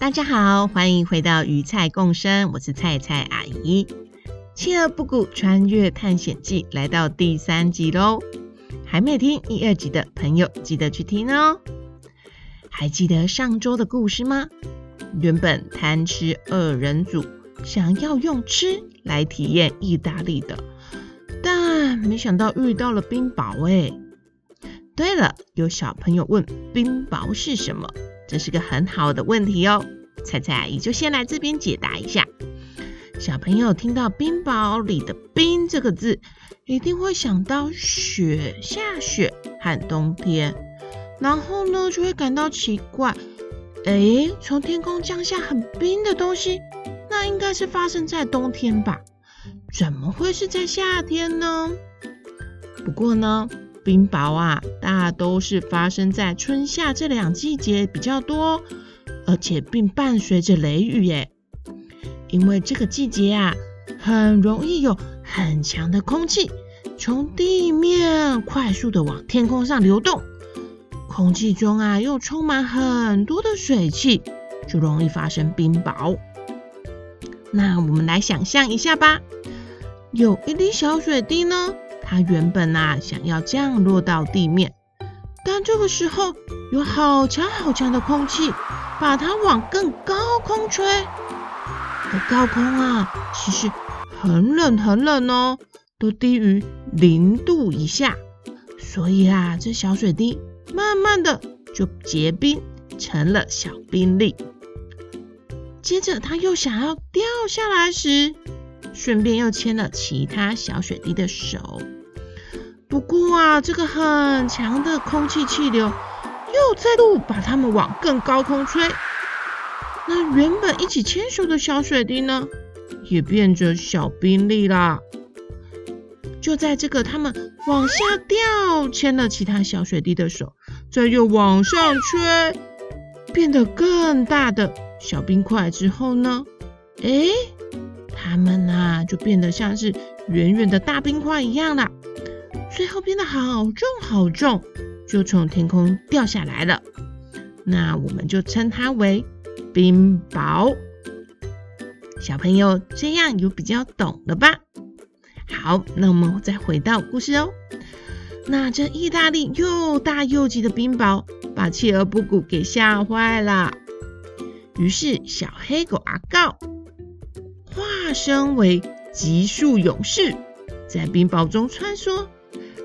大家好，欢迎回到鱼菜共生，我是菜菜阿姨。《企鹅布谷穿越探险记》来到第三集喽，还没听一、二集的朋友，记得去听哦。还记得上周的故事吗？原本贪吃二人组想要用吃来体验意大利的，但没想到遇到了冰雹哎。对了，有小朋友问冰雹是什么？这是个很好的问题哦，菜菜阿姨就先来这边解答一下。小朋友听到冰雹里的“冰”这个字，一定会想到雪，下雪和冬天，然后呢就会感到奇怪，诶，从天空降下很冰的东西，那应该是发生在冬天吧？怎么会是在夏天呢？不过呢。冰雹啊，大都是发生在春夏这两季节比较多，而且并伴随着雷雨耶。因为这个季节啊，很容易有很强的空气从地面快速的往天空上流动，空气中啊又充满很多的水汽，就容易发生冰雹。那我们来想象一下吧，有一滴小水滴呢。它原本啊想要降落到地面，但这个时候有好强好强的空气把它往更高空吹。而高空啊其实很冷很冷哦，都低于零度以下，所以啊这小水滴慢慢的就结冰成了小冰粒。接着它又想要掉下来时，顺便又牵了其他小水滴的手。不过啊，这个很强的空气气流又再度把它们往更高空吹。那原本一起牵手的小水滴呢，也变成小冰粒啦。就在这个它们往下掉，牵了其他小水滴的手，再又往上吹，变得更大的小冰块之后呢，诶，它们啊就变得像是圆圆的大冰块一样啦。最后变得好重好重，就从天空掉下来了。那我们就称它为冰雹。小朋友这样有比较懂了吧？好，那我们再回到故事哦。那这意大利又大又急的冰雹，把企鹅布谷给吓坏了。于是小黑狗阿告化身为急速勇士，在冰雹中穿梭。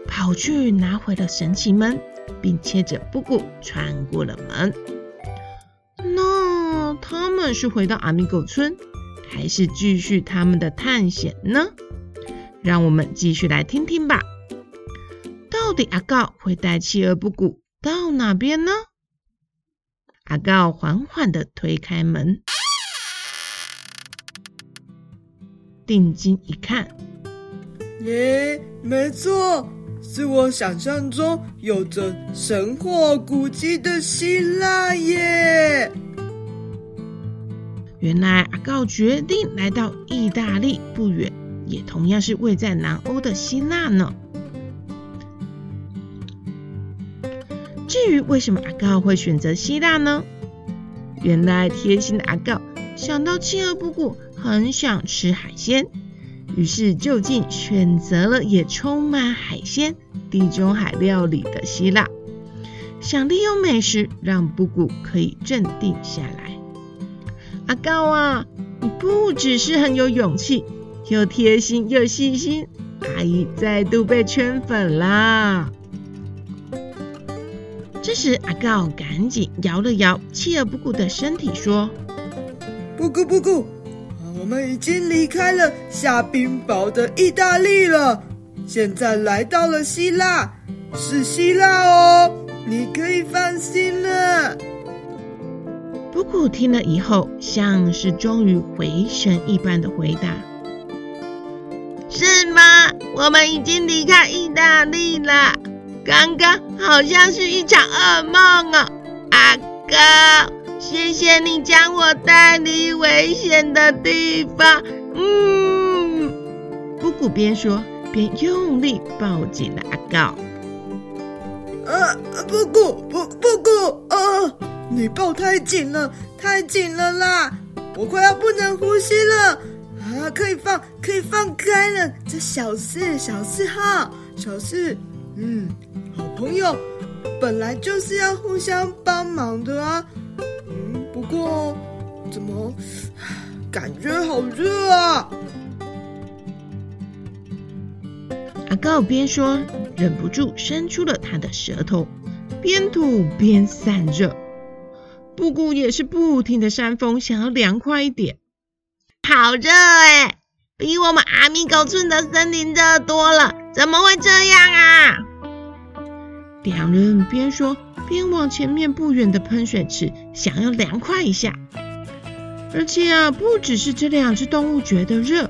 跑去拿回了神奇门，并牵着布谷穿过了门。那他们是回到阿米狗村，还是继续他们的探险呢？让我们继续来听听吧。到底阿告会带企鹅布谷到哪边呢？阿告缓缓地推开门，定睛一看，耶，没错。是我想象中有着神话古迹的希腊耶！原来阿告决定来到意大利不远，也同样是位在南欧的希腊呢。至于为什么阿告会选择希腊呢？原来贴心的阿告想到企鹅布谷很想吃海鲜。于是就近选择了也充满海鲜、地中海料理的希腊，想利用美食让布谷可以镇定下来。阿告啊，你不只是很有勇气，又贴心又细心，阿姨再度被圈粉啦！这时阿告赶紧摇了摇企鹅布谷的身体，说：“布谷布谷。”我们已经离开了下冰雹的意大利了，现在来到了希腊，是希腊哦，你可以放心了。布谷听了以后，像是终于回神一般的回答：“是吗？我们已经离开意大利了。刚刚好像是一场噩梦哦，阿哥，谢谢你将我带离危险的地方。”嗯，布谷边说边用力抱紧了阿告。呃，布谷，布布谷，呃。你抱太紧了，太紧了啦！我快要不能呼吸了啊！可以放，可以放开了。这小事，小事哈，小事。嗯，好朋友本来就是要互相帮忙的啊。嗯，不过怎么感觉好热啊？阿告边说，忍不住伸出了他的舌头，边吐边散热。布谷也是不停的扇风，想要凉快一点。好热哎，比我们阿米狗村的森林热多了，怎么会这样啊？两人边说边往前面不远的喷水池想要凉快一下。而且啊，不只是这两只动物觉得热，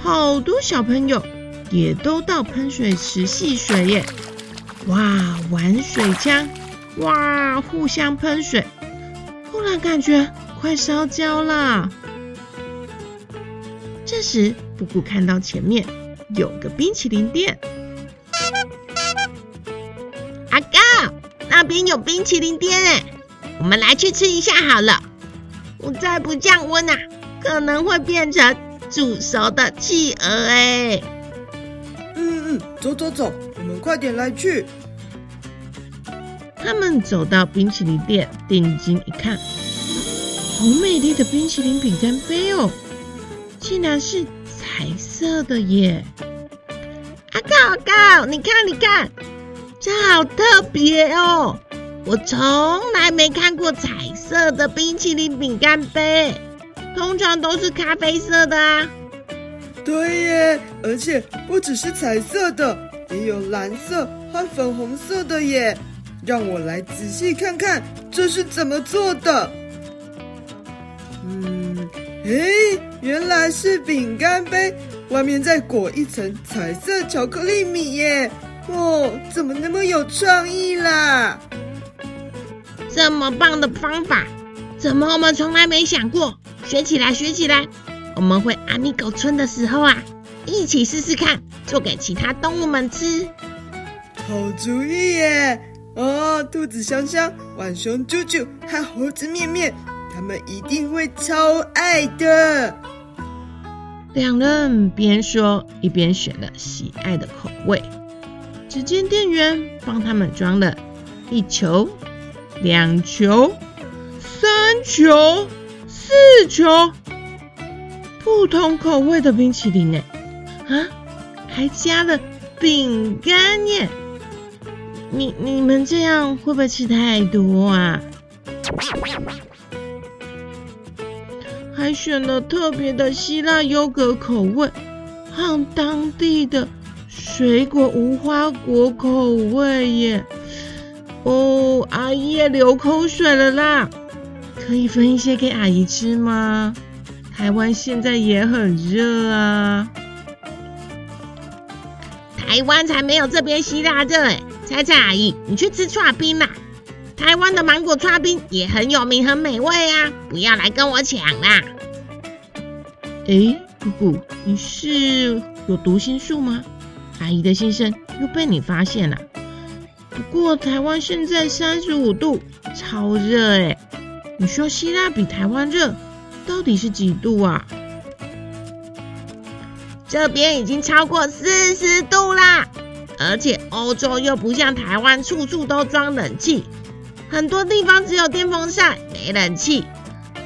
好多小朋友也都到喷水池戏水耶！哇，玩水枪，哇，互相喷水。忽然感觉快烧焦了。这时，布谷看到前面有个冰淇淋店。那边有冰淇淋店哎，我们来去吃一下好了。我再不降温啊，可能会变成煮熟的企鹅哎。嗯嗯，走走走，我们快点来去。他们走到冰淇淋店，定睛一看，好美丽的冰淇淋饼干杯哦，竟然是彩色的耶！阿高阿高，你看你看，这好特别哦，我从来没看过彩色的冰淇淋饼干杯，通常都是咖啡色的啊。对耶，而且不只是彩色的，也有蓝色和粉红色的耶。让我来仔细看看这是怎么做的。嗯，诶，原来是饼干杯，外面再裹一层彩色巧克力米耶！哦，怎么那么有创意啦？这么棒的方法，怎么我们从来没想过？学起来，学起来！我们回阿米狗村的时候啊，一起试试看，做给其他动物们吃。好主意耶！哦，兔子香香、浣熊啾啾和猴子面面，他们一定会超爱的。两人边说一边选了喜爱的口味。只见店员帮他们装了一球、两球、三球、四球不同口味的冰淇淋呢，啊，还加了饼干耶！你你们这样会不会吃太多啊？还选了特别的希腊优格口味，和当地的水果无花果口味耶！哦，阿姨也流口水了啦！可以分一些给阿姨吃吗？台湾现在也很热啊！台湾才没有这边希腊热哎！猜猜阿姨，你去吃串冰啦！台湾的芒果串冰也很有名，很美味啊！不要来跟我抢啦！哎，布谷，你是有读心术吗？阿姨的心声又被你发现了。不过台湾现在三十五度，超热哎！你说希腊比台湾热，到底是几度啊？这边已经超过四十度啦！而且欧洲又不像台湾，处处都装冷气，很多地方只有电风扇，没冷气，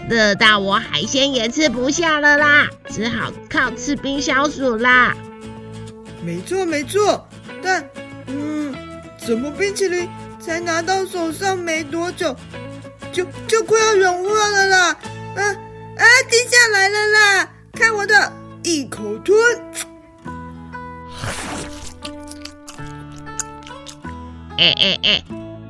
热到我海鲜也吃不下了啦，只好靠吃冰消暑啦。没错没错，但嗯，怎么冰淇淋才拿到手上没多久，就就快要融化了啦？啊啊，滴下来了啦！看我的，一口吞。哎哎哎！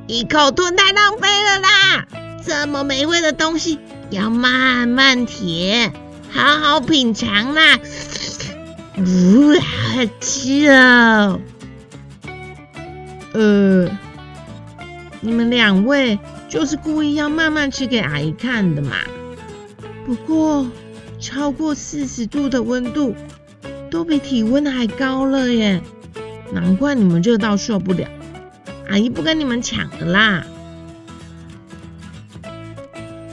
一口吞太浪费了啦！这么美味的东西要慢慢舔，好好品尝啦！呜，好吃哦！呃，你们两位就是故意要慢慢吃给阿姨看的嘛？不过超过四十度的温度，都比体温还高了耶，难怪你们热到受不了。阿姨不跟你们抢了啦。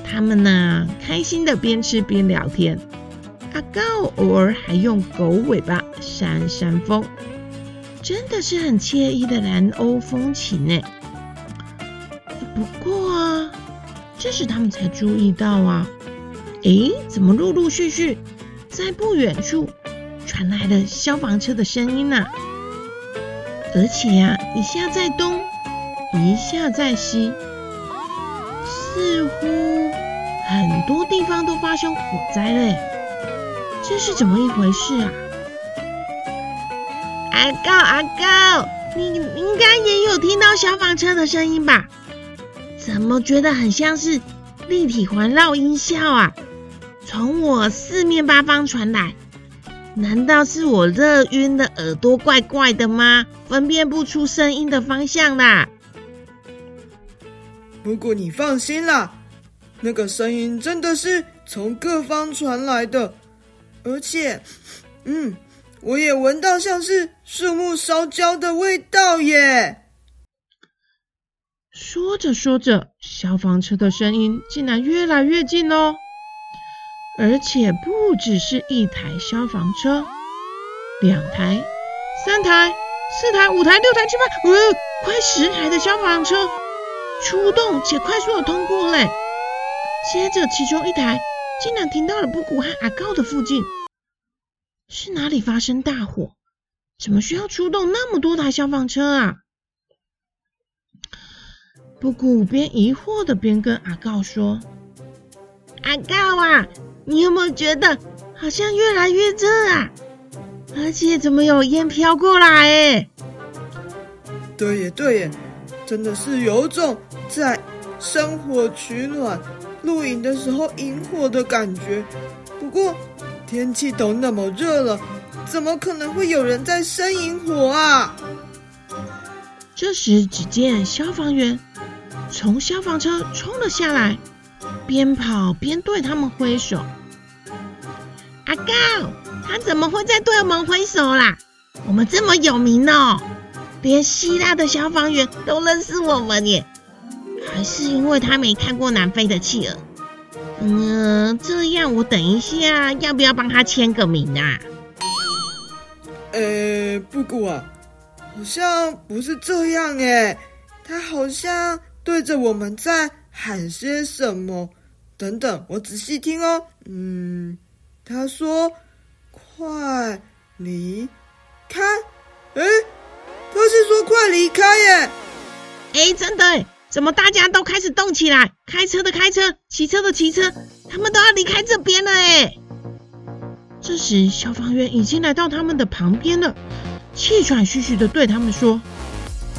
他们呢，开心的边吃边聊天。阿告偶尔还用狗尾巴扇扇风，真的是很惬意的南欧风情呢。不过啊，这时他们才注意到啊，诶，怎么陆陆续续在不远处传来了消防车的声音呢？而且呀，一下在东，一下在西，似乎很多地方都发生火灾了。这是怎么一回事啊？阿高阿高，你应该也有听到消防车的声音吧？怎么觉得很像是立体环绕音效啊？从我四面八方传来。难道是我热晕的耳朵怪怪的吗？分辨不出声音的方向啦。不过你放心啦，那个声音真的是从各方传来的，而且，嗯，我也闻到像是树木烧焦的味道耶。说着说着，消防车的声音竟然越来越近哦。而且不只是一台消防车，两台、三台、四台、五台、六台、七八，呃，快十台的消防车出动且快速的通过嘞。接着，其中一台竟然停到了布谷和阿告的附近。是哪里发生大火？怎么需要出动那么多台消防车啊？布谷边疑惑的边跟阿告说：“阿告啊！”你有没有觉得好像越来越热啊？而且怎么有烟飘过来？哎，对耶，对耶，真的是有种在生火取暖、露营的时候引火的感觉。不过天气都那么热了，怎么可能会有人在生引火啊？这时，只见消防员从消防车冲了下来。边跑边对他们挥手。阿高，他怎么会在对我们挥手啦？我们这么有名哦，连希腊的消防员都认识我们耶。还是因为他没看过南非的企鹅？嗯，这样我等一下要不要帮他签个名啊？呃，布谷啊，好像不是这样哎，他好像对着我们在。喊些什么？等等，我仔细听哦。嗯，他说：“快离开。”哎，他是说“快离开”耶。哎，真的哎，怎么大家都开始动起来？开车的开车，骑车的骑车，他们都要离开这边了哎。这时，消防员已经来到他们的旁边了，气喘吁吁的对他们说：“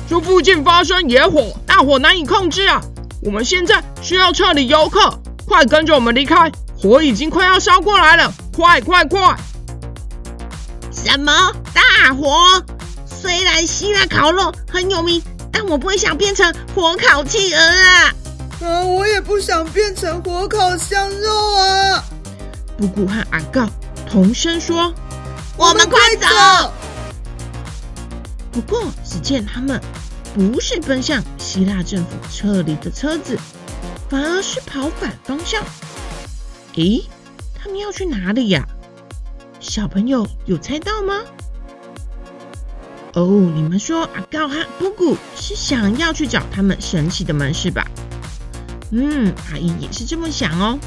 这附近发生野火，大火难以控制啊。”我们现在需要撤离游客，快跟着我们离开！火已经快要烧过来了，快快快！什么大火？虽然希腊烤肉很有名，但我不会想变成火烤企鹅啊！啊，我也不想变成火烤香肉啊！布谷和阿告同声说：“我们快走！”不过，只见他们。不是奔向希腊政府撤离的车子，反而是跑反方向。诶，他们要去哪里呀？小朋友有猜到吗？哦，你们说阿告和布谷是想要去找他们神奇的门是吧？嗯，阿姨也是这么想哦。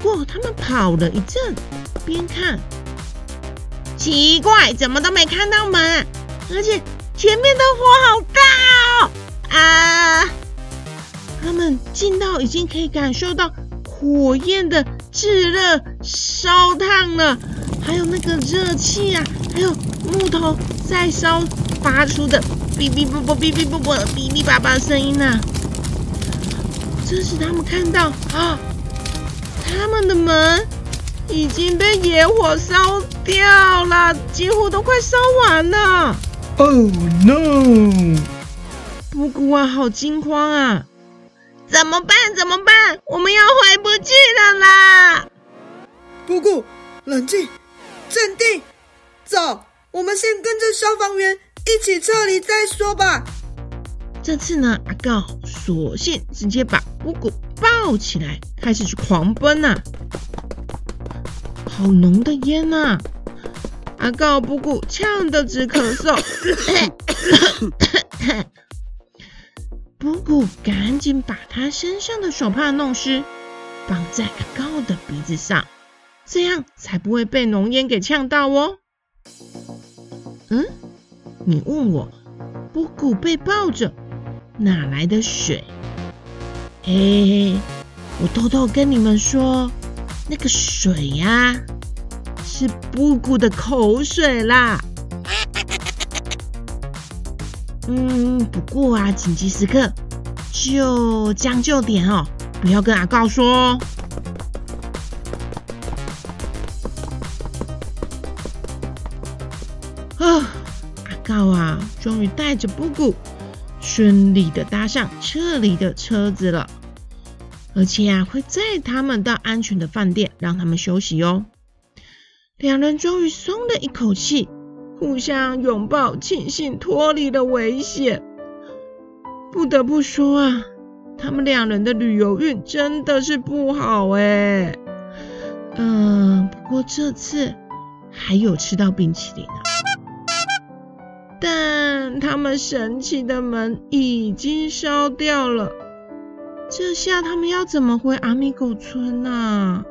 不过他们跑了一阵，边看，奇怪，怎么都没看到门，而且。前面的火好大哦！啊，他们近到已经可以感受到火焰的炙热烧烫了，还有那个热气啊，还有木头在烧发出的哔哔啵啵、哔哔啵啵、哔哔叭叭声音呢。这时他们看到啊，他们的门已经被野火烧掉了，几乎都快烧完了。Oh no！布谷啊，好惊慌啊！怎么办？怎么办？我们要回不去了啦！布谷，冷静，镇定，走，我们先跟着消防员一起撤离再说吧。这次呢，阿告索性直接把姑姑抱起来，开始去狂奔呐、啊！好浓的烟呐、啊！阿告布谷呛得直咳嗽，布谷赶紧把他身上的手帕弄湿，绑在阿告的鼻子上，这样才不会被浓烟给呛到哦。嗯，你问我，布谷被抱着。哪来的水？嘿嘿，我偷偷跟你们说，那个水呀、是布谷的口水啦。嗯，不过啊，紧急时刻就将就点哦，不要跟阿告说。哦，终于带着布谷。顺利的搭上撤离的车子了，而且啊，会载他们到安全的饭店，让他们休息哦。两人终于松了一口气，互相拥抱，庆幸脱离了危险。不得不说啊，他们两人的旅游运真的是不好哎。嗯，不过这次还有吃到冰淇淋。但他们神奇的门已经烧掉了，这下他们要怎么回阿米狗村呢、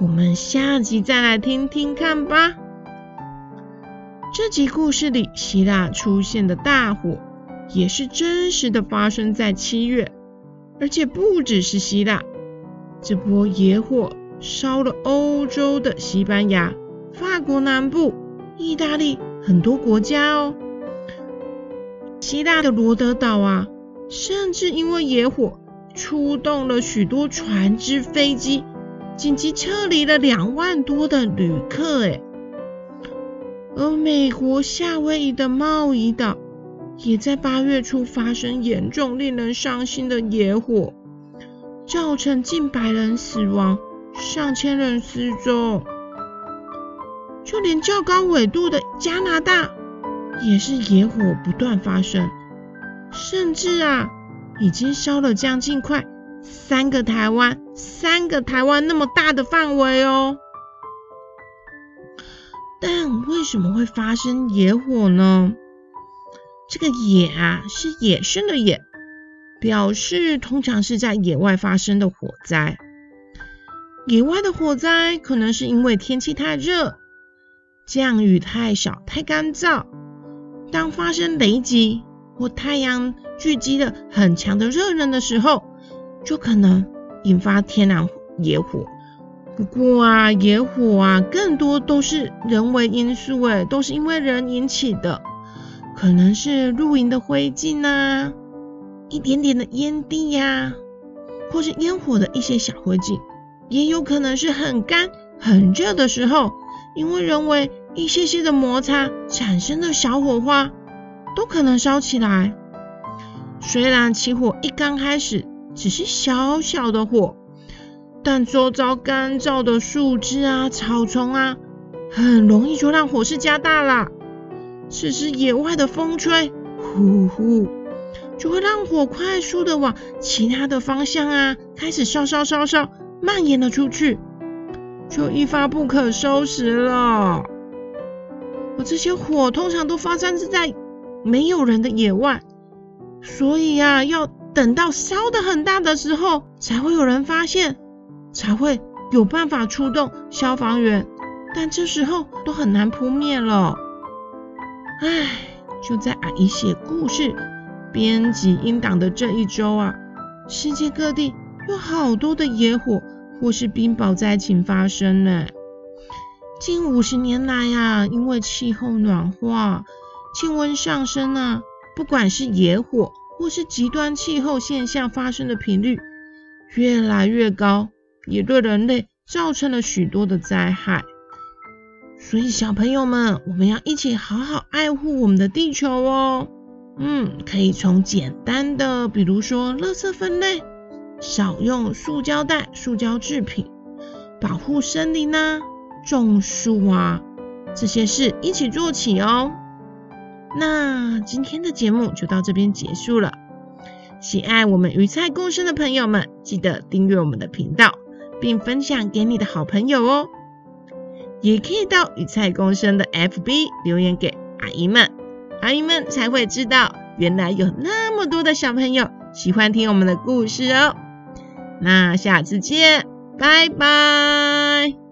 我们下集再来听听看吧。这集故事里，希腊出现的大火也是真实的发生在七月，而且不只是希腊，这波野火烧了欧洲的西班牙、法国南部、意大利。很多国家哦，希腊的罗德岛啊，甚至因为野火出动了许多船只、飞机，紧急撤离了两万多的旅客。诶，而美国夏威夷的茂宜岛也在八月初发生严重、令人伤心的野火，造成近百人死亡，上千人失踪。就连较高纬度的加拿大，也是野火不断发生，甚至啊，已经烧了将近快三个台湾，三个台湾那么大的范围哦。但为什么会发生野火呢？这个野啊，是野生的野，表示通常是在野外发生的火灾。野外的火灾可能是因为天气太热。降雨太少、太干燥，当发生雷击或太阳聚集了很强的热能的时候，就可能引发天然野火。不过啊，野火啊，更多都是人为因素，诶，都是因为人引起的，可能是露营的灰烬啊，一点点的烟蒂呀、或是烟火的一些小灰烬，也有可能是很干、很热的时候。因为人为一些些的摩擦产生的小火花，都可能烧起来。虽然起火一刚开始只是小小的火，但周遭干燥的树枝啊、草丛啊，很容易就让火势加大了。此时野外的风吹，呼呼，就会让火快速的往其他的方向啊，开始烧烧烧烧，蔓延了出去。就一发不可收拾了。而这些火通常都发生在没有人的野外，所以呀、啊，要等到烧得很大的时候，才会有人发现，才会有办法出动消防员。但这时候都很难扑灭了。唉，就在阿姨写故事、编辑音档的这一周啊，世界各地有好多的野火。或是冰雹灾情发生呢？近五十年来呀，因为气候暖化、气温上升啊，不管是野火或是极端气候现象发生的频率越来越高，也对人类造成了许多的灾害。所以小朋友们，我们要一起好好爱护我们的地球哦。嗯，可以从简单的，比如说垃圾分类，少用塑胶袋、塑胶制品，保护森林啊，种树啊，这些事一起做起哦。那今天的节目就到这边结束了。喜爱我们鱼菜共生的朋友们，记得订阅我们的频道，并分享给你的好朋友哦。也可以到鱼菜共生的 FB 留言给阿姨们，阿姨们才会知道，原来有那么多的小朋友喜欢听我们的故事哦。那下次见，拜拜。